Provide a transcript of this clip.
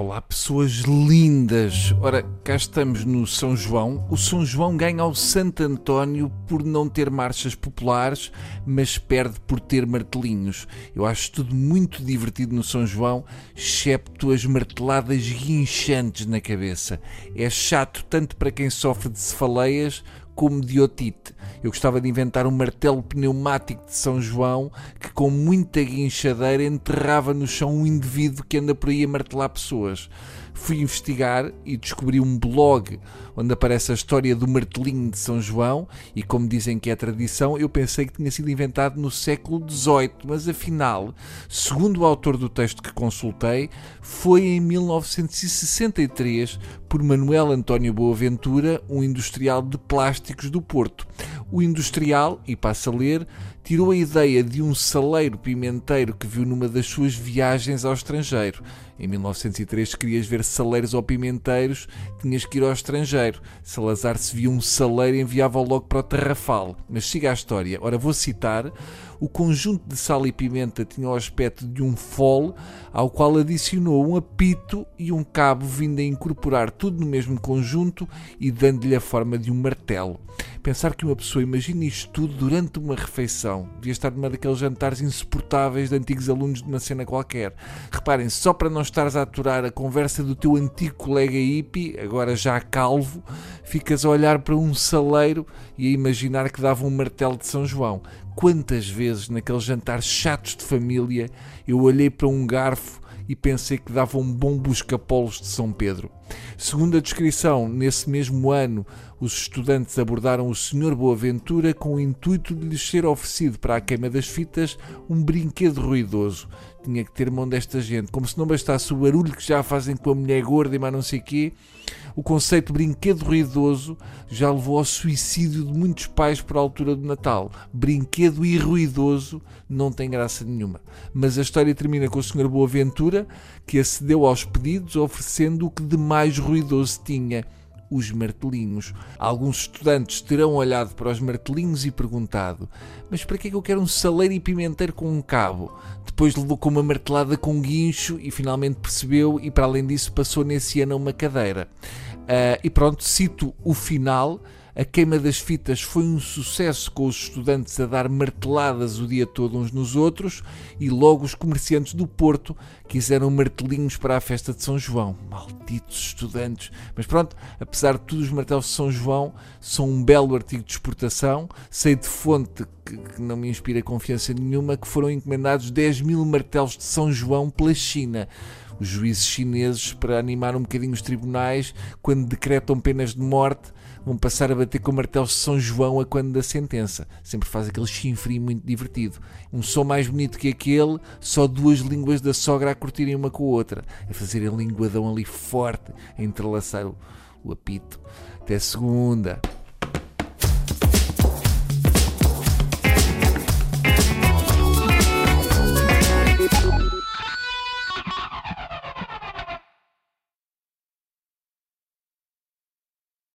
Olá, pessoas lindas! Ora, cá estamos no São João. O São João ganha ao Santo António por não ter marchas populares, mas perde por ter martelinhos. Eu acho tudo muito divertido no São João, excepto as marteladas guinchantes na cabeça. É chato tanto para quem sofre de cefaleias como de otite. Eu gostava de inventar um martelo pneumático de São João que, com muita guinchadeira, enterrava no chão um indivíduo que anda por aí a martelar pessoas. Fui investigar e descobri um blog onde aparece a história do martelinho de São João e, como dizem que é tradição, eu pensei que tinha sido inventado no século XVIII, mas afinal, segundo o autor do texto que consultei, foi em 1963 por Manuel António Boaventura, um industrial de plásticos do Porto. O industrial, e passa a ler, tirou a ideia de um saleiro pimenteiro que viu numa das suas viagens ao estrangeiro. Em 1903, se querias ver saleiros ou pimenteiros, tinhas que ir ao estrangeiro. Salazar se via um saleiro enviava-o logo para o Tarrafal. Mas siga a história. Ora, vou citar. O conjunto de sal e pimenta tinha o aspecto de um fole, ao qual adicionou um apito e um cabo vindo a incorporar tudo no mesmo conjunto e dando-lhe a forma de um martelo. Pensar que uma pessoa imagina isto tudo durante uma refeição. Devia estar numa daqueles jantares insuportáveis de antigos alunos de uma cena qualquer. Reparem, só para não estares a aturar a conversa do teu antigo colega hippie, agora já calvo, ficas a olhar para um saleiro e a imaginar que dava um martelo de São João. Quantas vezes naqueles jantares chatos de família eu olhei para um garfo e pensei que dava um bom busca-polos de São Pedro. Segundo a descrição, nesse mesmo ano, os estudantes abordaram o Sr. Boaventura com o intuito de lhes ser oferecido para a queima das fitas um brinquedo ruidoso. Tinha que ter mão desta gente, como se não bastasse o barulho que já fazem com a mulher gorda e mais não sei quê. O conceito de brinquedo ruidoso já levou ao suicídio de muitos pais por altura do Natal. Brinquedo irruidoso não tem graça nenhuma. Mas a história termina com o Sr. Boaventura, que acedeu aos pedidos oferecendo o que de mais ruidoso tinha os martelinhos. Alguns estudantes terão olhado para os martelinhos e perguntado: Mas para que é que eu quero um saleiro e pimenteiro com um cabo? Depois levou com uma martelada com guincho e finalmente percebeu, e para além disso, passou nesse ano uma cadeira. Uh, e pronto, cito o final. A queima das fitas foi um sucesso com os estudantes a dar marteladas o dia todo uns nos outros e logo os comerciantes do Porto quiseram martelinhos para a festa de São João. Malditos estudantes! Mas pronto, apesar de tudo, os martelos de São João são um belo artigo de exportação. Sei de fonte que, que não me inspira confiança nenhuma que foram encomendados 10 mil martelos de São João pela China os juízes chineses, para animar um bocadinho os tribunais, quando decretam penas de morte, vão passar a bater com martelos de São João a quando da sentença. Sempre faz aquele chinfrim muito divertido. Um som mais bonito que aquele, só duas línguas da sogra a curtirem uma com a outra, a fazerem linguadão ali forte, a entrelaçar o, o apito. Até segunda.